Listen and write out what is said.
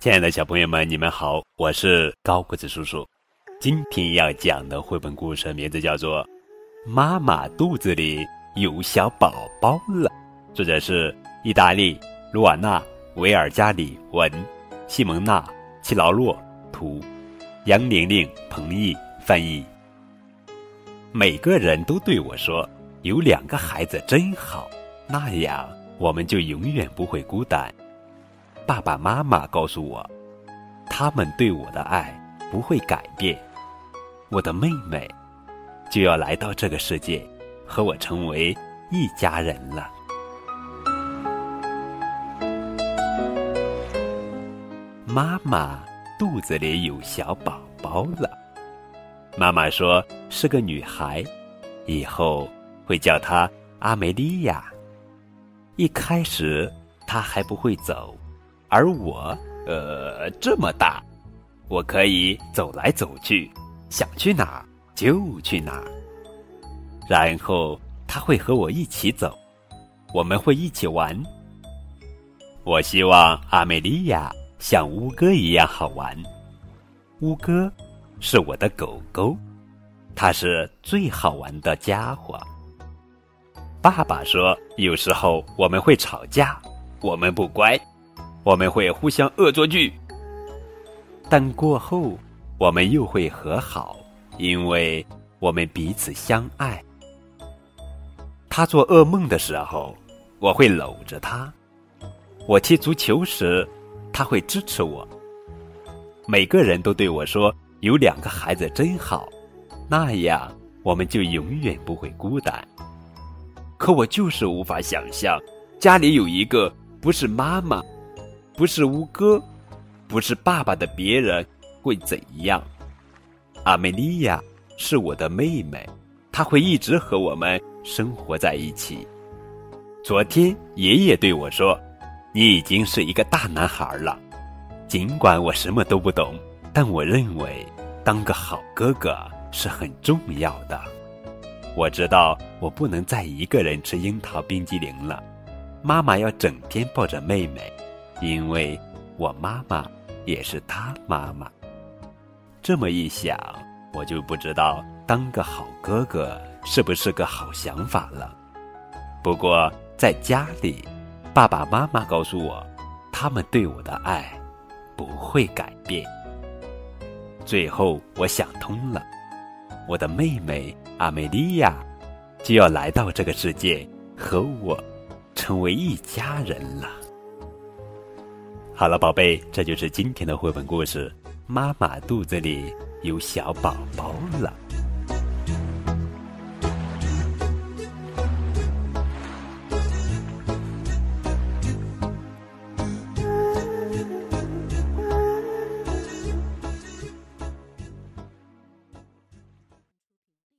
亲爱的小朋友们，你们好，我是高个子叔叔。今天要讲的绘本故事名字叫做《妈妈肚子里有小宝宝了》，作者是意大利卢瓦纳·维尔加里文，西蒙娜·齐劳洛图，杨玲玲、彭毅翻译。每个人都对我说：“有两个孩子真好，那样我们就永远不会孤单。”爸爸妈妈告诉我，他们对我的爱不会改变。我的妹妹就要来到这个世界，和我成为一家人了。妈妈肚子里有小宝宝了。妈妈说是个女孩，以后会叫她阿梅莉亚。一开始她还不会走。而我，呃，这么大，我可以走来走去，想去哪儿就去哪儿。然后他会和我一起走，我们会一起玩。我希望阿美莉亚像乌哥一样好玩。乌哥是我的狗狗，它是最好玩的家伙。爸爸说，有时候我们会吵架，我们不乖。我们会互相恶作剧，但过后我们又会和好，因为我们彼此相爱。他做噩梦的时候，我会搂着他；我踢足球时，他会支持我。每个人都对我说：“有两个孩子真好，那样我们就永远不会孤单。”可我就是无法想象，家里有一个不是妈妈。不是乌哥，不是爸爸的别人会怎样？阿美莉亚是我的妹妹，她会一直和我们生活在一起。昨天爷爷对我说：“你已经是一个大男孩了。”尽管我什么都不懂，但我认为当个好哥哥是很重要的。我知道我不能再一个人吃樱桃冰激凌了，妈妈要整天抱着妹妹。因为我妈妈也是他妈妈，这么一想，我就不知道当个好哥哥是不是个好想法了。不过在家里，爸爸妈妈告诉我，他们对我的爱不会改变。最后，我想通了，我的妹妹阿美莉亚就要来到这个世界，和我成为一家人了。好了，宝贝，这就是今天的绘本故事。妈妈肚子里有小宝宝了。